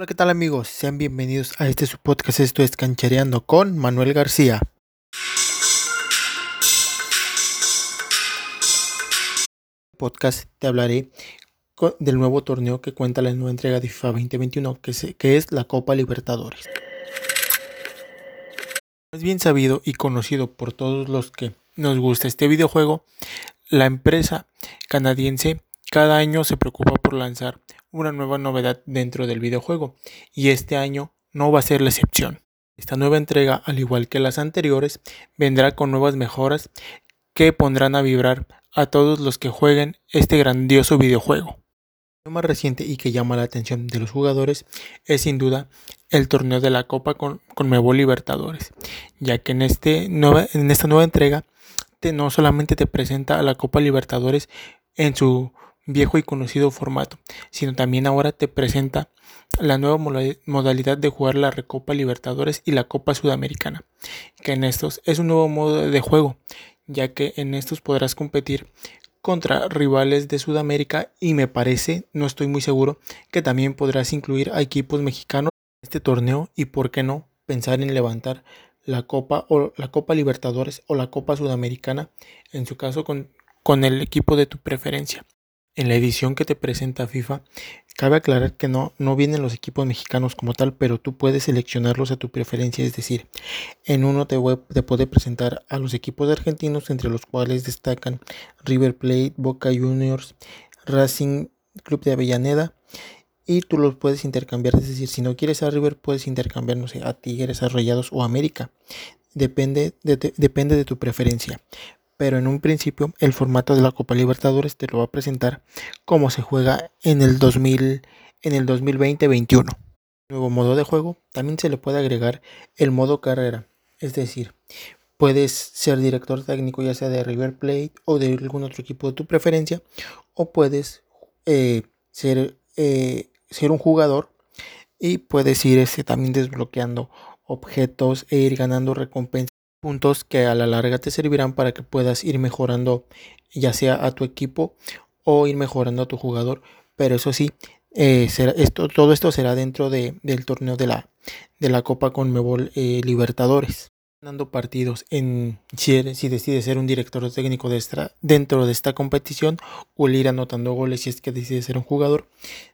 Hola, ¿qué tal amigos? Sean bienvenidos a este su podcast. Esto es Canchereando con Manuel García. Podcast te hablaré del nuevo torneo que cuenta la nueva entrega de FIFA 2021, que, que es la Copa Libertadores. Es bien sabido y conocido por todos los que nos gusta este videojuego, la empresa canadiense cada año se preocupa por lanzar una nueva novedad dentro del videojuego y este año no va a ser la excepción. Esta nueva entrega, al igual que las anteriores, vendrá con nuevas mejoras que pondrán a vibrar a todos los que jueguen este grandioso videojuego. Lo más reciente y que llama la atención de los jugadores es sin duda el torneo de la Copa con, con Libertadores, ya que en, este en esta nueva entrega te, no solamente te presenta a la Copa Libertadores en su viejo y conocido formato, sino también ahora te presenta la nueva modalidad de jugar la Recopa Libertadores y la Copa Sudamericana, que en estos es un nuevo modo de juego, ya que en estos podrás competir contra rivales de Sudamérica y me parece, no estoy muy seguro, que también podrás incluir a equipos mexicanos en este torneo y por qué no pensar en levantar la Copa o la Copa Libertadores o la Copa Sudamericana, en su caso con, con el equipo de tu preferencia. En la edición que te presenta FIFA, cabe aclarar que no, no vienen los equipos mexicanos como tal, pero tú puedes seleccionarlos a tu preferencia, es decir, en uno te, te puede presentar a los equipos argentinos, entre los cuales destacan River Plate, Boca Juniors, Racing Club de Avellaneda, y tú los puedes intercambiar, es decir, si no quieres a River, puedes intercambiar, no sé, a Tigres, a Rayados o América. Depende depende de tu preferencia pero en un principio el formato de la Copa Libertadores te lo va a presentar como se juega en el 2000 en el 2020-21. Nuevo modo de juego, también se le puede agregar el modo carrera, es decir, puedes ser director técnico ya sea de River Plate o de algún otro equipo de tu preferencia, o puedes eh, ser, eh, ser un jugador y puedes ir ese, también desbloqueando objetos e ir ganando recompensas puntos que a la larga te servirán para que puedas ir mejorando ya sea a tu equipo o ir mejorando a tu jugador. Pero eso sí, eh, esto, todo esto será dentro de, del torneo de la, de la Copa Conmebol eh, Libertadores. Ganando partidos en si, decides ser un director técnico dentro de esta competición o el ir anotando goles si es que decides ser un jugador,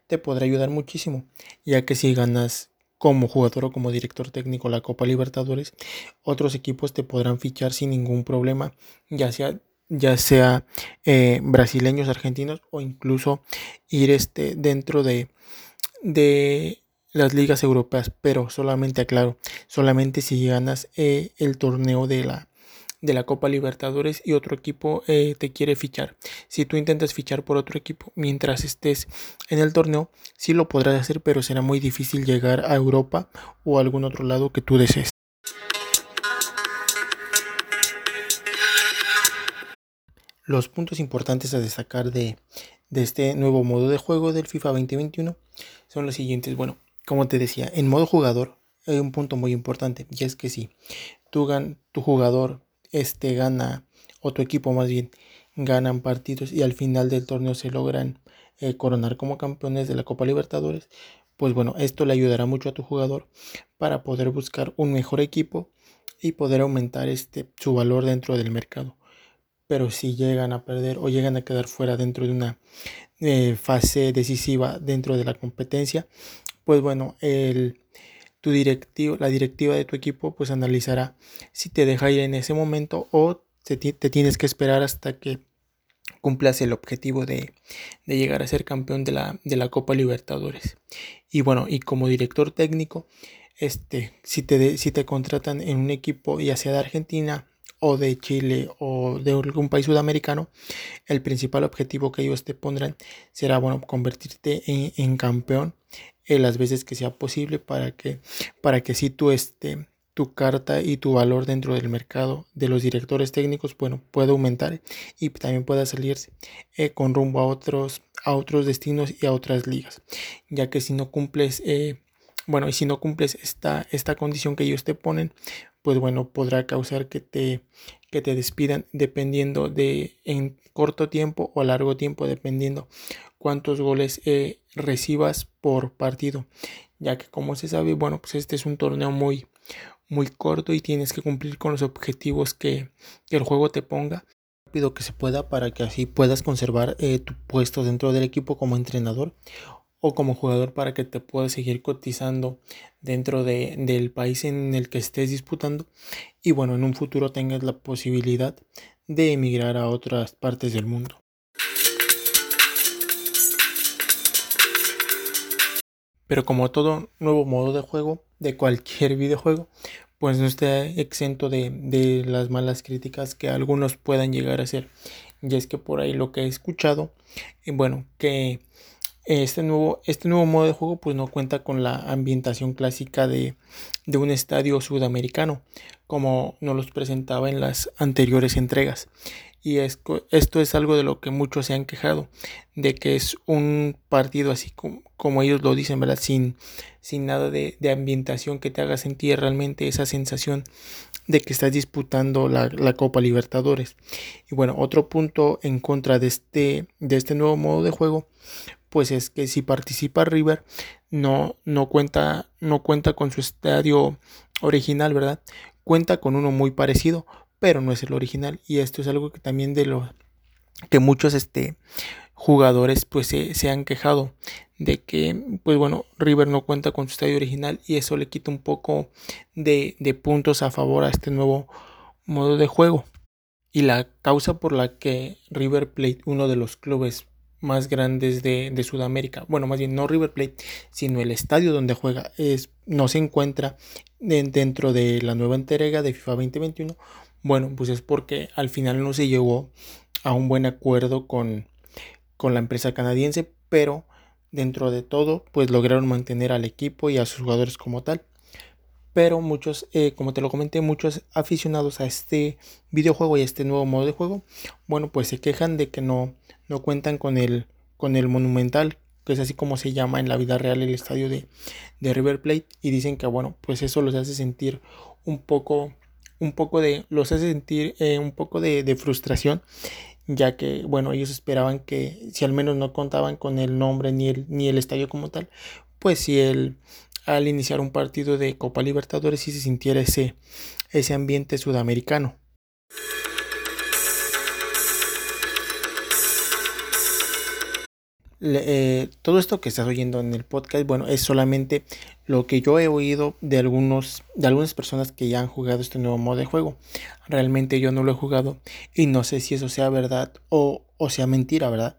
te podrá ayudar muchísimo, ya que si ganas como jugador o como director técnico la Copa Libertadores, otros equipos te podrán fichar sin ningún problema, ya sea ya sea eh, brasileños, argentinos o incluso ir este, dentro de, de las ligas europeas, pero solamente aclaro, solamente si ganas eh, el torneo de la de la Copa Libertadores y otro equipo eh, te quiere fichar. Si tú intentas fichar por otro equipo mientras estés en el torneo, sí lo podrás hacer, pero será muy difícil llegar a Europa o a algún otro lado que tú desees. Los puntos importantes a destacar de, de este nuevo modo de juego del FIFA 2021 son los siguientes. Bueno, como te decía, en modo jugador hay un punto muy importante y es que si tú, tu jugador este gana, o tu equipo más bien, ganan partidos y al final del torneo se logran eh, coronar como campeones de la Copa Libertadores, pues bueno, esto le ayudará mucho a tu jugador para poder buscar un mejor equipo y poder aumentar este, su valor dentro del mercado. Pero si llegan a perder o llegan a quedar fuera dentro de una eh, fase decisiva dentro de la competencia, pues bueno, el, tu directivo, la directiva de tu equipo pues analizará si te deja ir en ese momento o te, tienes que esperar hasta que cumplas el objetivo de, llegar a ser campeón de la, de la, Copa Libertadores. Y bueno, y como director técnico, este, si, te, si te contratan en un equipo ya sea de Argentina o de Chile o de algún país sudamericano, el principal objetivo que ellos te pondrán será, bueno, convertirte en, en campeón eh, las veces que sea posible para que, para que si tu, este, tu carta y tu valor dentro del mercado de los directores técnicos, bueno, pueda aumentar y también pueda salirse eh, con rumbo a otros, a otros destinos y a otras ligas, ya que si no cumples, eh, bueno, y si no cumples esta, esta condición que ellos te ponen, pues bueno, podrá causar que te, que te despidan dependiendo de en corto tiempo o a largo tiempo, dependiendo cuántos goles recibas por partido, ya que como se sabe, bueno, pues este es un torneo muy, muy corto y tienes que cumplir con los objetivos que, el juego te ponga. Rápido que se pueda para que así puedas conservar eh, tu puesto dentro del equipo como entrenador o como jugador para que te puedas seguir cotizando dentro de, del país en el que estés disputando y bueno, en un futuro tengas la posibilidad de emigrar a otras partes del mundo. Pero como todo nuevo modo de juego de cualquier videojuego, pues no está exento de, de las malas críticas que algunos puedan llegar a hacer. Y es que por ahí lo que he escuchado, eh, bueno, que este nuevo, este nuevo modo de juego pues no cuenta con la ambientación clásica de, de un estadio sudamericano como nos los presentaba en las anteriores entregas. Y esto, esto es algo de lo que muchos se han quejado, de que es un partido así como, como ellos lo dicen, ¿verdad? Sin, sin nada de, de, ambientación que te haga sentir realmente esa sensación de que estás disputando la, la, Copa Libertadores. Y bueno, otro punto en contra de este, de este nuevo modo de juego pues es que si participa River no, no, cuenta, no cuenta con su estadio original, ¿verdad? Cuenta con uno muy parecido, pero no es el original. Y esto es algo que también de lo que muchos este, jugadores pues se, han quejado de que pues bueno River no cuenta con su estadio original y eso le quita un poco de, de puntos a favor a este nuevo modo de juego. Y la causa por la que River Plate, uno de los clubes más grandes de, Sudamérica. Bueno, más bien no River Plate, sino el estadio donde juega es, no se encuentra dentro de la nueva entrega de FIFA 2021. Bueno, pues es porque al final no se llegó a un buen acuerdo con, con la empresa canadiense, pero dentro de todo, pues lograron mantener al equipo y a sus jugadores como tal. Pero muchos, eh, como te lo comenté, muchos aficionados a este videojuego y a este nuevo modo de juego, bueno, pues se quejan de que no, no cuentan con el, con el Monumental, que es así como se llama en la vida real el estadio de, de River Plate, y dicen que bueno, pues eso los hace sentir un poco, un poco de, los hace sentir eh, un poco de, frustración, ya que bueno, ellos esperaban que si al menos no contaban con el nombre ni el, ni el estadio como tal, pues si el, al iniciar un partido de Copa Libertadores si se sintiera ese, ese ambiente sudamericano. Eh, todo esto que estás oyendo en el podcast, bueno, es solamente lo que yo he oído de algunos, de algunas personas que ya han jugado este nuevo modo de juego. Realmente yo no lo he jugado y no sé si eso sea verdad o, o sea mentira, ¿verdad?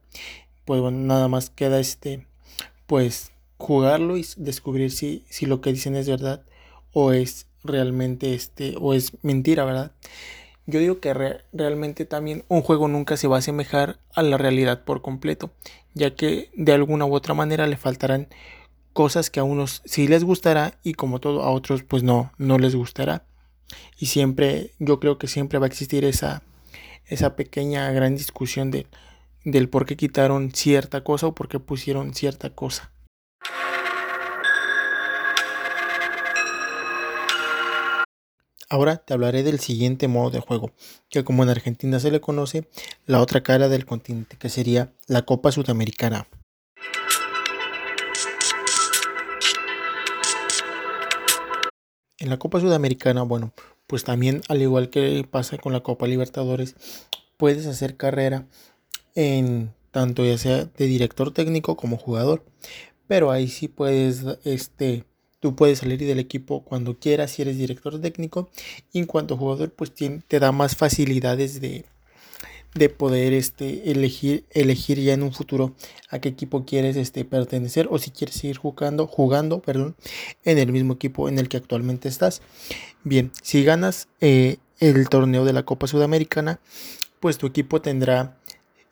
Pues bueno, nada más queda este, pues jugarlo y descubrir si, si lo que dicen es verdad o es realmente este, o es mentira, ¿verdad? Yo digo que realmente también un juego nunca se va a asemejar a la realidad por completo, ya que de alguna u otra manera le faltarán cosas que a unos sí les gustará y como todo a otros pues no, no les gustará. Y siempre, yo creo que siempre va a existir esa, esa pequeña gran discusión de, del por qué quitaron cierta cosa o por qué pusieron cierta cosa. Ahora te hablaré del siguiente modo de juego, que como en Argentina se le conoce, la otra cara del continente, que sería la Copa Sudamericana. En la Copa Sudamericana, bueno, pues también al igual que pasa con la Copa Libertadores, puedes hacer carrera en tanto ya sea de director técnico como jugador, pero ahí sí puedes este Tú puedes salir del equipo cuando quieras si eres director técnico. Y en cuanto a jugador, pues te da más facilidades de, de poder este, elegir, elegir ya en un futuro a qué equipo quieres este, pertenecer o si quieres seguir jugando, jugando perdón, en el mismo equipo en el que actualmente estás. Bien, si ganas eh, el torneo de la Copa Sudamericana, pues tu equipo tendrá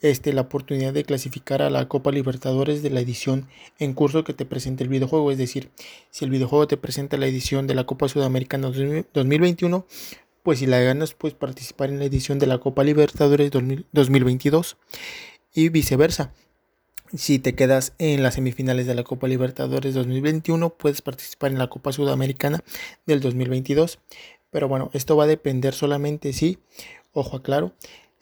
este, la oportunidad de clasificar a la Copa Libertadores de la edición en curso que te presente el videojuego. Es decir, si el videojuego te presenta la edición de la Copa Sudamericana 2021, pues si la ganas, puedes participar en la edición de la Copa Libertadores 2022 y viceversa. Si te quedas en las semifinales de la Copa Libertadores 2021, puedes participar en la Copa Sudamericana del 2022. Pero bueno, esto va a depender solamente si, ojo aclaro,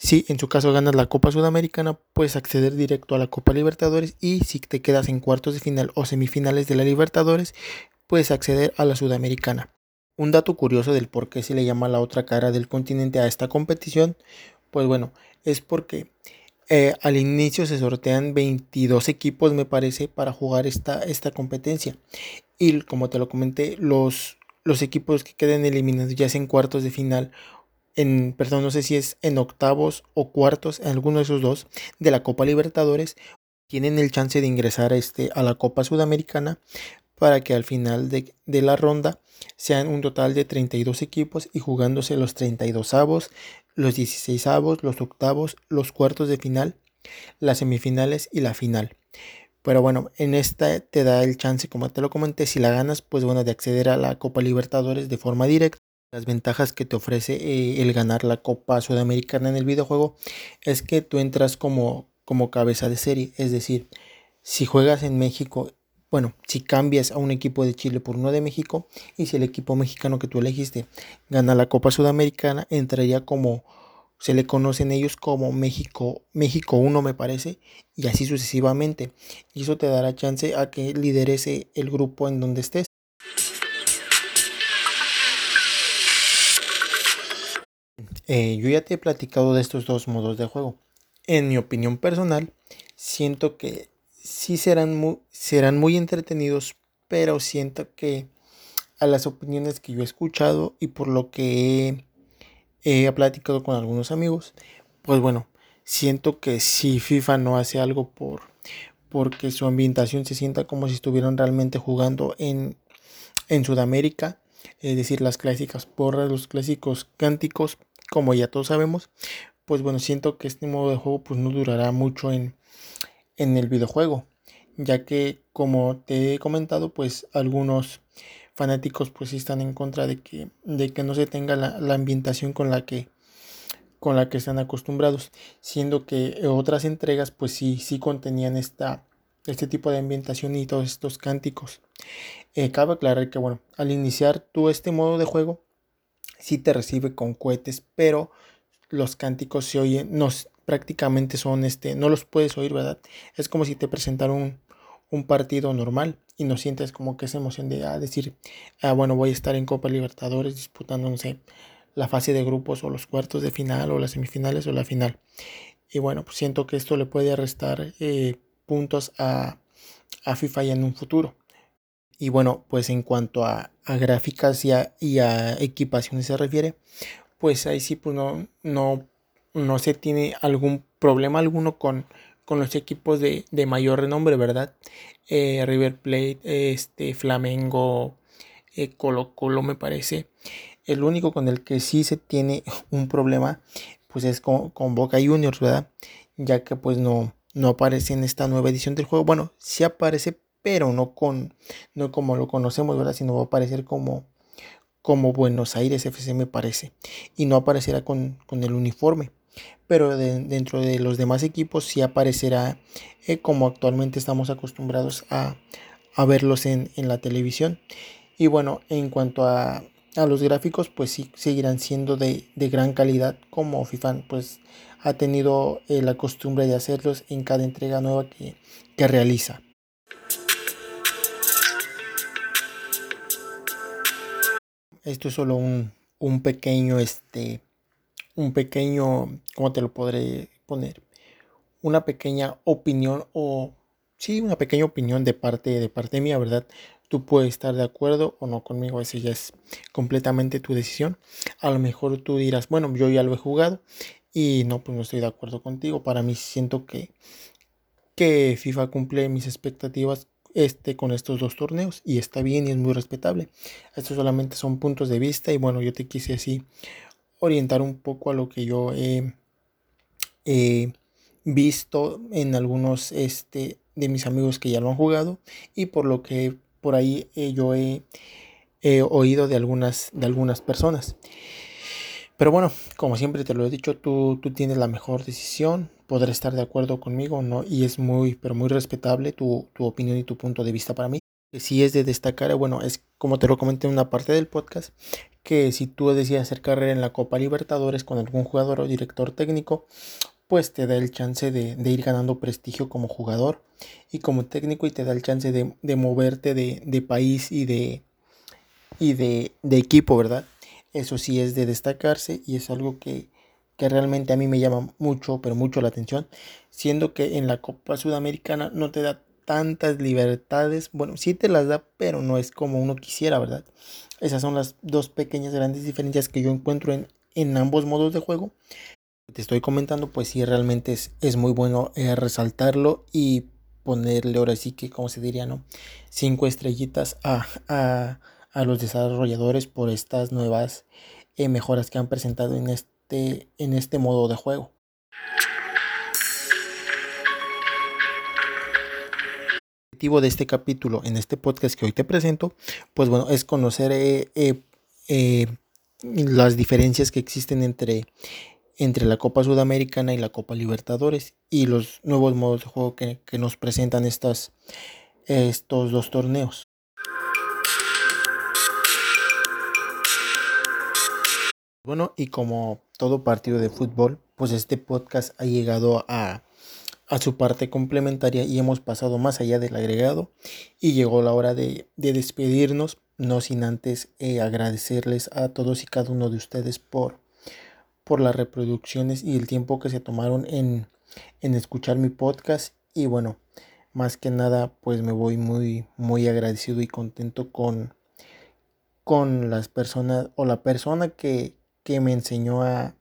si en su caso ganas la Copa Sudamericana, puedes acceder directo a la Copa Libertadores y si te quedas en cuartos de final o semifinales de la Libertadores, puedes acceder a la Sudamericana. Un dato curioso del por qué se le llama la otra cara del continente a esta competición, pues bueno, es porque eh, al inicio se sortean 22 equipos, me parece, para jugar esta, esta competencia. Y como te lo comenté, los, los equipos que queden eliminados ya sea en cuartos de final, perdón, no sé si es en octavos o cuartos, en alguno de esos dos, de la Copa Libertadores, tienen el chance de ingresar a, este, a la Copa Sudamericana para que al final de, de la ronda sean un total de 32 equipos y jugándose los 32 avos, los 16 avos, los octavos, los cuartos de final, las semifinales y la final. Pero bueno, en esta te da el chance, como te lo comenté, si la ganas, pues bueno, de acceder a la Copa Libertadores de forma directa. Las ventajas que te ofrece eh, el ganar la Copa Sudamericana en el videojuego es que tú entras como, cabeza de serie. Es decir, si juegas en México bueno, si cambias a un equipo de Chile por uno de México y si el equipo mexicano que tú elegiste gana la Copa Sudamericana, entraría como se le conocen ellos como México, México 1 me parece, y así sucesivamente. Y eso te dará chance a que lideres el grupo en donde estés. Eh, yo ya te he platicado de estos dos modos de juego. En mi opinión personal, siento que sí serán muy, serán muy entretenidos, pero siento que a las opiniones que yo he escuchado y por lo que he, platicado con algunos amigos, pues bueno, siento que si FIFA no hace algo por porque su ambientación se sienta como si estuvieran realmente jugando en, en Sudamérica, es decir, las clásicas porras, los clásicos cánticos, como ya todos sabemos, pues bueno, siento que este modo de juego pues no durará mucho en, en el videojuego, ya que como te he comentado, pues algunos fanáticos pues están en contra de que, de que no se tenga la, ambientación con la que con la que están acostumbrados, siendo que otras entregas pues sí, sí contenían esta, este tipo de ambientación y todos estos cánticos. Eh, cabe aclarar que bueno, al iniciar tú este modo de juego, sí te recibe con cohetes, pero los cánticos se oyen, nos, prácticamente son, este, no los puedes oír, ¿verdad? Es como si te presentaran un, partido normal y no sientes como que esa emoción de ah, decir, ah, bueno, voy a estar en Copa Libertadores disputando, no sé, la fase de grupos o los cuartos de final o las semifinales o la final. Y bueno, pues siento que esto le puede restar eh, puntos a, a, FIFA ya en un futuro. Y bueno, pues en cuanto a, a gráficas y a, y a, equipaciones se refiere, pues ahí sí pues no, no no se tiene algún problema alguno con, con los equipos de, mayor renombre, ¿verdad? Eh, River Plate, este, Flamengo, eh, Colo Colo me parece. El único con el que sí se tiene un problema, pues es con, Boca Juniors, ¿verdad? Ya que pues no, no aparece en esta nueva edición del juego. Bueno, sí aparece, pero no con, no como lo conocemos, ¿verdad? Sino va a aparecer como, como Buenos Aires FC me parece. Y no aparecerá con, con el uniforme pero dentro de los demás equipos sí aparecerá eh, como actualmente estamos acostumbrados a, verlos en, la televisión. Y bueno, en cuanto a, los gráficos, pues sí seguirán siendo de, gran calidad como FIFA pues ha tenido eh, la costumbre de hacerlos en cada entrega nueva que, realiza. Esto es solo un, un pequeño este, un pequeño, ¿cómo te lo podré poner? Una pequeña opinión o sí, una pequeña opinión de parte de parte mía, ¿verdad? Tú puedes estar de acuerdo o no conmigo, eso ya es completamente tu decisión. A lo mejor tú dirás, bueno, yo ya lo he jugado y no, pues no estoy de acuerdo contigo. Para mí siento que, que FIFA cumple mis expectativas este, con estos dos torneos y está bien y es muy respetable. Estos solamente son puntos de vista y bueno, yo te quise así orientar un poco a lo que yo he, visto en algunos este, de mis amigos que ya lo han jugado y por lo que por ahí eh, yo he, oído de algunas, de algunas personas. Pero bueno, como siempre te lo he dicho, tú, tú tienes la mejor decisión, podrás estar de acuerdo conmigo, ¿no? Y es muy, pero muy respetable tu, tu opinión y tu punto de vista para mí. Si es de destacar, bueno, es como te lo comenté en una parte del podcast, que si tú decides hacer carrera en la Copa Libertadores con algún jugador o director técnico, pues te da el chance de, ir ganando prestigio como jugador y como técnico y te da el chance de, moverte de, país y de, y de, equipo, ¿verdad? Eso sí es de destacarse y es algo que, que realmente a mí me llama mucho, pero mucho la atención, siendo que en la Copa Sudamericana no te da tantas libertades, bueno, sí te las da, pero no es como uno quisiera, ¿verdad? Esas son las dos pequeñas grandes diferencias que yo encuentro en, en ambos modos de juego. Te estoy comentando, pues sí, realmente es, es muy bueno eh, resaltarlo y ponerle ahora sí que, como se diría, ¿no? Cinco estrellitas a, a, a los desarrolladores por estas nuevas eh, mejoras que han presentado en este, en este modo de juego. El objetivo de este capítulo en este podcast que hoy te presento, pues bueno, es conocer eh, las diferencias que existen entre, entre la Copa Sudamericana y la Copa Libertadores y los nuevos modos de juego que, nos presentan estas, estos dos torneos. Bueno, y como todo partido de fútbol, pues este podcast ha llegado a, a su parte complementaria y hemos pasado más allá del agregado y llegó la hora de, de despedirnos no sin antes eh, agradecerles a todos y cada uno de ustedes por, por las reproducciones y el tiempo que se tomaron en, en escuchar mi podcast. Y bueno, más que nada, pues me voy muy, muy agradecido y contento con, con las personas o la persona que, que me enseñó a,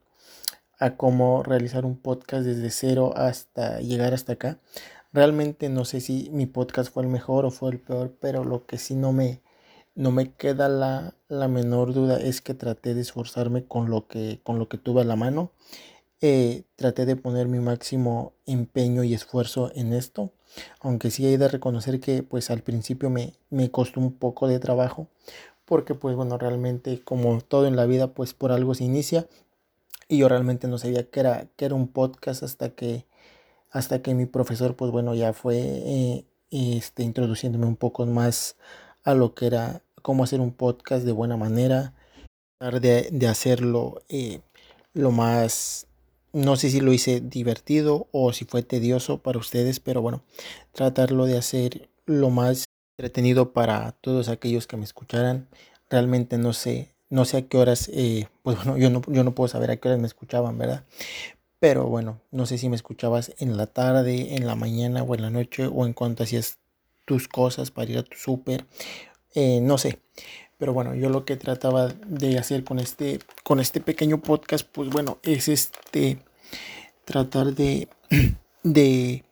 a cómo realizar un podcast desde cero hasta llegar hasta acá. Realmente no sé si mi podcast fue el mejor o fue el peor, pero lo que sí no me, no me queda la, menor duda es que traté de esforzarme con lo que, con lo que tuve a la mano. Eh, traté de poner mi máximo empeño y esfuerzo en esto, aunque sí he de reconocer que pues al principio me, me costó un poco de trabajo, porque pues bueno, realmente como todo en la vida pues por algo se inicia y yo realmente no sabía que era, que era un podcast hasta que, hasta que mi profesor pues bueno ya fue eh, este, introduciéndome un poco más a lo que era cómo hacer un podcast de buena manera, tratar de, hacerlo eh, lo más, no sé si lo hice divertido o si fue tedioso para ustedes, pero bueno, tratarlo de hacer lo más entretenido para todos aquellos que me escucharan. Realmente no sé, no sé a qué horas, eh, pues bueno, yo no, yo no puedo saber a qué horas me escuchaban, ¿verdad? Pero bueno, no sé si me escuchabas en la tarde, en la mañana o en la noche o en cuanto hacías tus cosas para ir a tu súper, eh, no sé. Pero bueno, yo lo que trataba de hacer con este, con este pequeño podcast, pues bueno, es este, tratar de, de,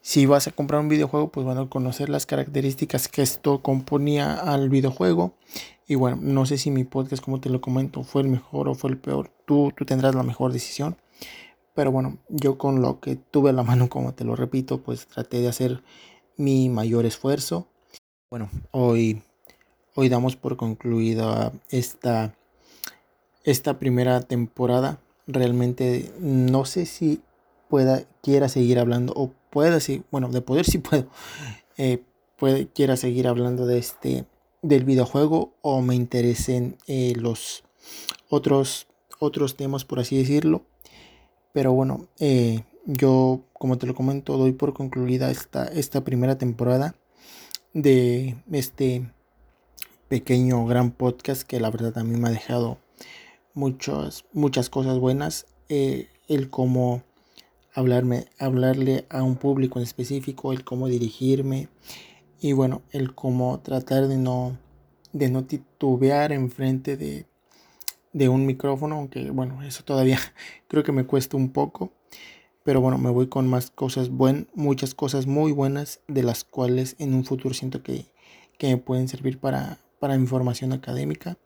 si vas a comprar un videojuego, pues bueno, conocer las características que esto componía al videojuego. Y bueno, no sé si mi podcast, como te lo comento, fue el mejor o fue el peor. Tú, tú tendrás la mejor decisión. Pero bueno, yo con lo que tuve a la mano, como te lo repito, pues traté de hacer mi mayor esfuerzo. Bueno, hoy, hoy damos por concluida esta, esta primera temporada. Realmente no sé si pueda, quiera seguir hablando o pueda, sí, bueno, de poder sí puedo, eh, quiera seguir hablando de este, del videojuego o me interesen eh, los otros, otros temas, por así decirlo. Pero bueno, eh, yo, como te lo comento, doy por concluida esta, esta primera temporada de este pequeño gran podcast que la verdad mí me ha dejado muchas, muchas cosas buenas. Eh, el cómo hablarme, hablarle a un público en específico, el cómo dirigirme y bueno, el cómo tratar de no, de no titubear enfrente de, de un micrófono, aunque bueno, eso todavía creo que me cuesta un poco. Pero bueno, me voy con más cosas buenas, muchas cosas muy buenas, de las cuales en un futuro siento que, me pueden servir para, para mi formación académica.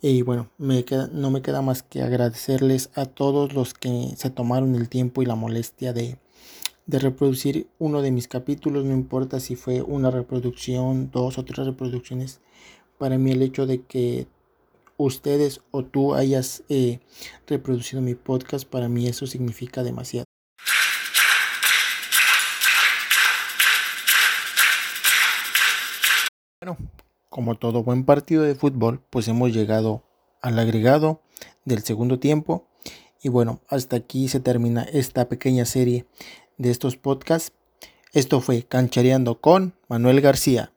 Y bueno, me queda, no me queda más que agradecerles a todos los que se tomaron el tiempo y la molestia de, de reproducir uno de mis capítulos, no importa si fue una reproducción, dos o tres reproducciones. Para mí el hecho de que ustedes o tú hayas eh, reproducido mi podcast, para mí eso significa demasiado. Bueno, como todo buen partido de fútbol, pues hemos llegado al agregado del segundo tiempo. Y bueno, hasta aquí se termina esta pequeña serie de estos podcasts. Esto fue Canchareando con Manuel García.